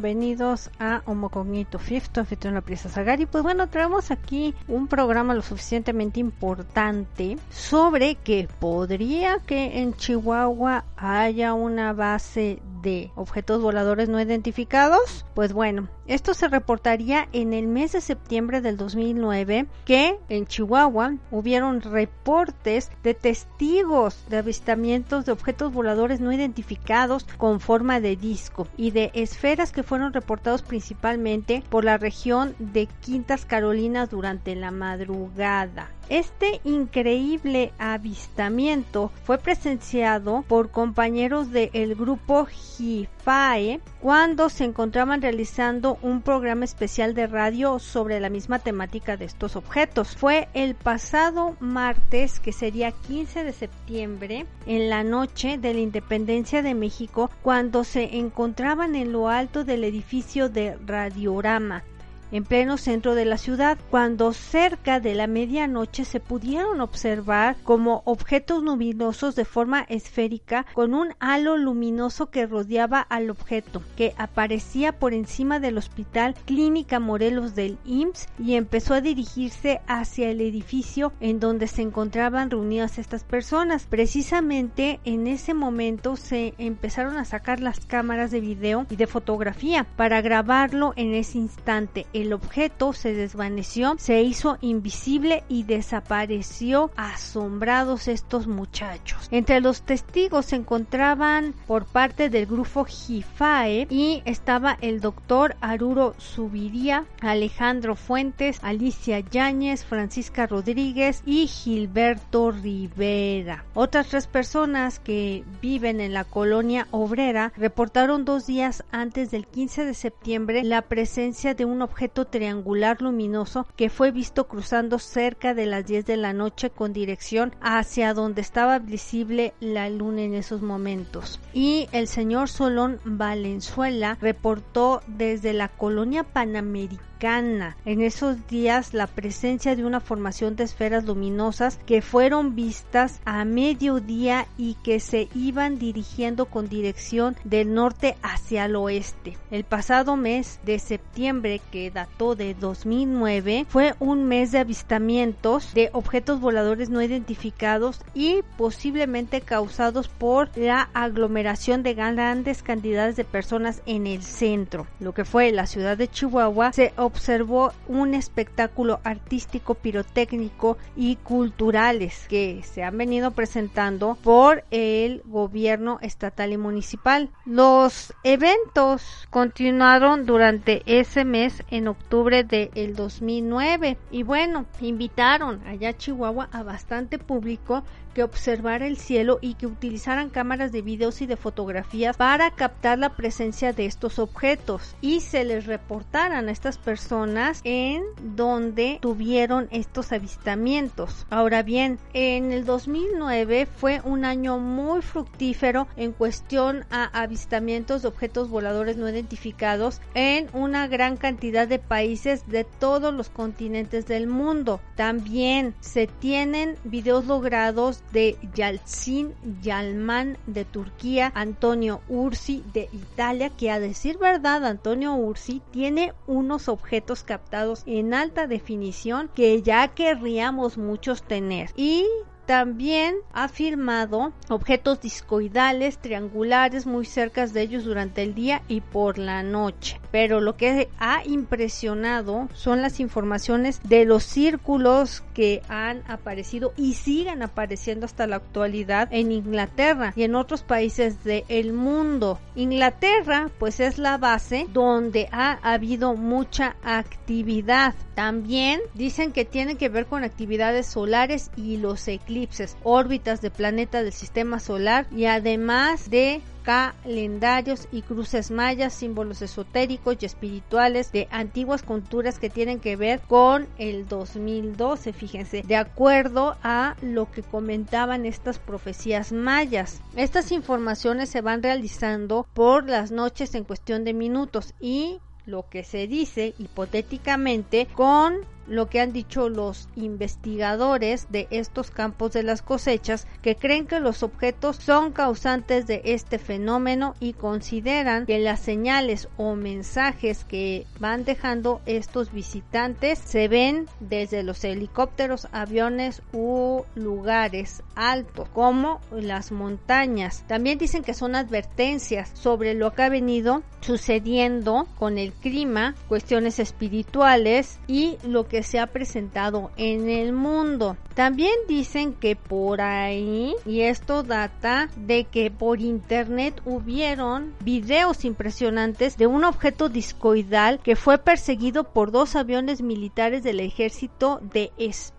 Bienvenidos a Homo Cognito Fifth, en la pieza Sagari. Pues bueno, traemos aquí un programa lo suficientemente importante sobre que podría que en Chihuahua haya una base de objetos voladores no identificados. Pues bueno, esto se reportaría en el mes de septiembre del 2009 que en Chihuahua hubieron reportes de testigos de avistamientos de objetos voladores no identificados con forma de disco y de esferas que fueron reportados principalmente por la región de Quintas Carolinas durante la madrugada. Este increíble avistamiento fue presenciado por compañeros del grupo GIFAE cuando se encontraban realizando un programa especial de radio sobre la misma temática de estos objetos. Fue el pasado martes, que sería 15 de septiembre, en la noche de la independencia de México, cuando se encontraban en lo alto del edificio de Radiorama en pleno centro de la ciudad, cuando cerca de la medianoche se pudieron observar como objetos luminosos de forma esférica con un halo luminoso que rodeaba al objeto, que aparecía por encima del Hospital Clínica Morelos del IMSS y empezó a dirigirse hacia el edificio en donde se encontraban reunidas estas personas. Precisamente en ese momento se empezaron a sacar las cámaras de video y de fotografía para grabarlo en ese instante el objeto se desvaneció, se hizo invisible y desapareció asombrados estos muchachos. Entre los testigos se encontraban por parte del grupo Jifae y estaba el doctor Aruro Subiría, Alejandro Fuentes, Alicia Yáñez, Francisca Rodríguez y Gilberto Rivera. Otras tres personas que viven en la colonia obrera reportaron dos días antes del 15 de septiembre la presencia de un objeto triangular luminoso que fue visto cruzando cerca de las 10 de la noche con dirección hacia donde estaba visible la luna en esos momentos. Y el señor Solón Valenzuela reportó desde la colonia panamericana en esos días la presencia de una formación de esferas luminosas que fueron vistas a mediodía y que se iban dirigiendo con dirección del norte hacia el oeste. El pasado mes de septiembre, que dató de 2009, fue un mes de avistamientos de objetos voladores no identificados y posiblemente causados por la aglomeración de grandes cantidades de personas en el centro. Lo que fue la ciudad de Chihuahua se observó un espectáculo artístico, pirotécnico y culturales que se han venido presentando por el gobierno estatal y municipal. Los eventos continuaron durante ese mes en octubre del 2009 y bueno, invitaron allá a Chihuahua a bastante público que observara el cielo y que utilizaran cámaras de videos y de fotografías para captar la presencia de estos objetos y se les reportaran a estas personas en donde tuvieron estos avistamientos. Ahora bien, en el 2009 fue un año muy fructífero en cuestión a avistamientos de objetos voladores no identificados en una gran cantidad de países de todos los continentes del mundo. También se tienen videos logrados de Yalcin Yalman de Turquía, Antonio Ursi de Italia, que a decir verdad Antonio Ursi tiene unos objetos captados en alta definición que ya querríamos muchos tener. Y también ha firmado objetos discoidales, triangulares, muy cerca de ellos durante el día y por la noche. Pero lo que ha impresionado son las informaciones de los círculos que han aparecido y siguen apareciendo hasta la actualidad en Inglaterra y en otros países del mundo. Inglaterra pues es la base donde ha habido mucha actividad. También dicen que tiene que ver con actividades solares y los eclipses eclipses, órbitas de planeta del sistema solar y además de calendarios y cruces mayas, símbolos esotéricos y espirituales de antiguas culturas que tienen que ver con el 2012, fíjense, de acuerdo a lo que comentaban estas profecías mayas. Estas informaciones se van realizando por las noches en cuestión de minutos y lo que se dice hipotéticamente con lo que han dicho los investigadores de estos campos de las cosechas que creen que los objetos son causantes de este fenómeno y consideran que las señales o mensajes que van dejando estos visitantes se ven desde los helicópteros, aviones u lugares altos como las montañas. También dicen que son advertencias sobre lo que ha venido sucediendo con el clima, cuestiones espirituales y lo que se ha presentado en el mundo. También dicen que por ahí, y esto data de que por internet hubieron videos impresionantes de un objeto discoidal que fue perseguido por dos aviones militares del ejército de España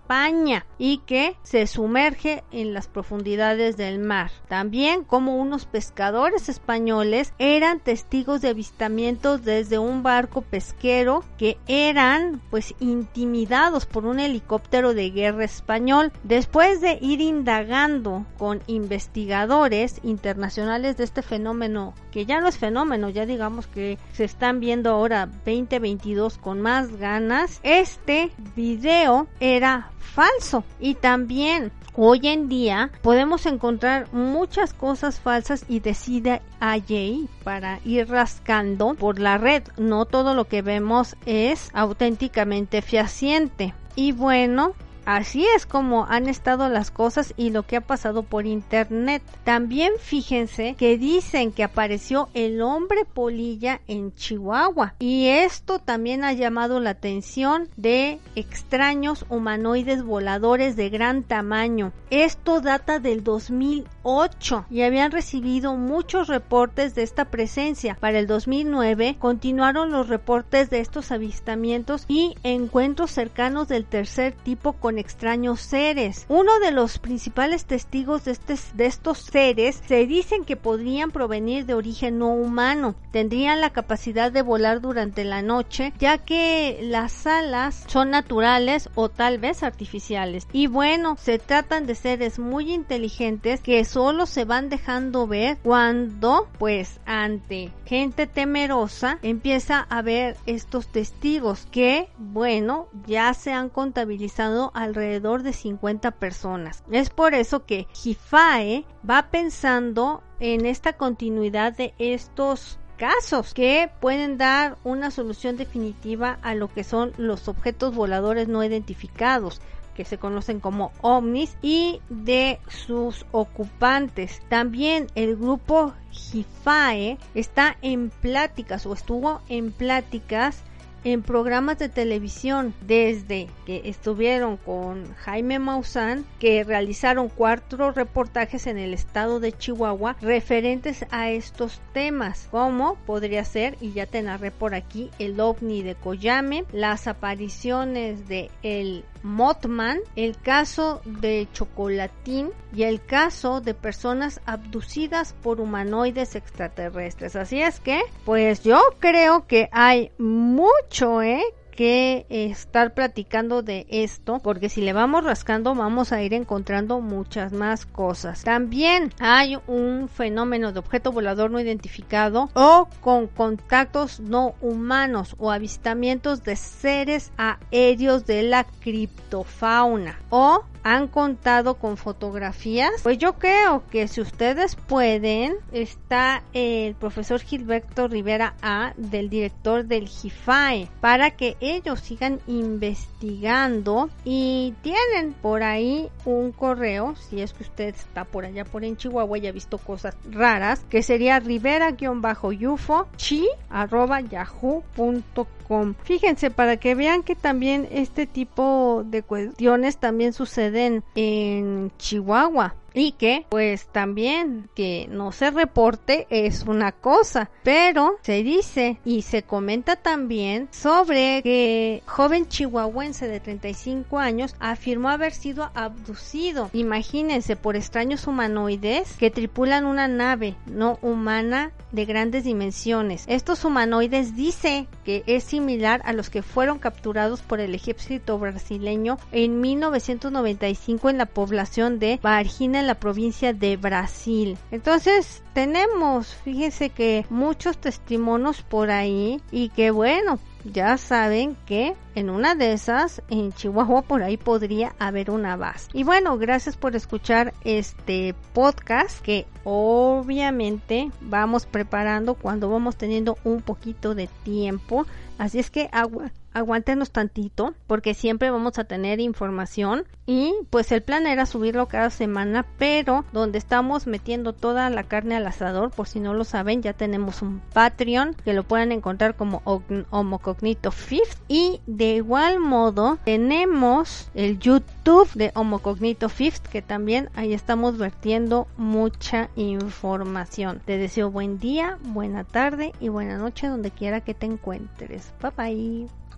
y que se sumerge en las profundidades del mar. También como unos pescadores españoles eran testigos de avistamientos desde un barco pesquero que eran pues intimidados por un helicóptero de guerra español. Después de ir indagando con investigadores internacionales de este fenómeno, que ya no es fenómeno, ya digamos que se están viendo ahora 2022 con más ganas, este video era falso. Y también hoy en día podemos encontrar muchas cosas falsas y decide allí para ir rascando por la red. No todo lo que vemos es auténticamente fehaciente. Y bueno, Así es como han estado las cosas y lo que ha pasado por internet. También fíjense que dicen que apareció el hombre polilla en Chihuahua y esto también ha llamado la atención de extraños humanoides voladores de gran tamaño. Esto data del 2008 y habían recibido muchos reportes de esta presencia. Para el 2009 continuaron los reportes de estos avistamientos y encuentros cercanos del tercer tipo extraños seres. Uno de los principales testigos de, de estos seres se dicen que podrían provenir de origen no humano. Tendrían la capacidad de volar durante la noche, ya que las alas son naturales o tal vez artificiales. Y bueno, se tratan de seres muy inteligentes que solo se van dejando ver cuando, pues, ante gente temerosa empieza a ver estos testigos que, bueno, ya se han contabilizado alrededor de 50 personas. Es por eso que Jifae va pensando en esta continuidad de estos casos que pueden dar una solución definitiva a lo que son los objetos voladores no identificados que se conocen como ovnis y de sus ocupantes. También el grupo Jifae está en pláticas o estuvo en pláticas en programas de televisión desde que estuvieron con Jaime Maussan, que realizaron cuatro reportajes en el estado de Chihuahua referentes a estos temas, como podría ser, y ya te narré por aquí, el ovni de Koyame, las apariciones de el Mothman, el caso de Chocolatín y el caso de personas abducidas por humanoides extraterrestres. Así es que, pues yo creo que hay mucho, ¿eh? Que estar platicando de esto porque si le vamos rascando vamos a ir encontrando muchas más cosas. También hay un fenómeno de objeto volador no identificado o con contactos no humanos o avistamientos de seres aéreos de la criptofauna o han contado con fotografías. Pues yo creo que si ustedes pueden, está el profesor Gilberto Rivera A del director del GIFAE para que ellos sigan investigando y tienen por ahí un correo, si es que usted está por allá por en Chihuahua y ha visto cosas raras, que sería rivera-yufo chi arroba yahoo.com. Fíjense para que vean que también este tipo de cuestiones también suceden en Chihuahua. Que pues también que no se reporte es una cosa, pero se dice y se comenta también sobre que joven chihuahuense de 35 años afirmó haber sido abducido, imagínense, por extraños humanoides que tripulan una nave no humana de grandes dimensiones. Estos humanoides dice que es similar a los que fueron capturados por el ejército brasileño en 1995 en la población de Varginha la provincia de Brasil. Entonces tenemos, fíjense que muchos testimonios por ahí y que bueno, ya saben que en una de esas en Chihuahua por ahí podría haber una base. Y bueno, gracias por escuchar este podcast que obviamente vamos preparando cuando vamos teniendo un poquito de tiempo. Así es que agua aguántenos tantito porque siempre vamos a tener información. Y pues el plan era subirlo cada semana pero donde estamos metiendo toda la carne al asador por si no lo saben ya tenemos un Patreon que lo pueden encontrar como Homocognito Fifth. Y de igual modo tenemos el YouTube de Homocognito Fifth que también ahí estamos vertiendo mucha información. Te deseo buen día buena tarde y buena noche donde quiera que te encuentres. Bye bye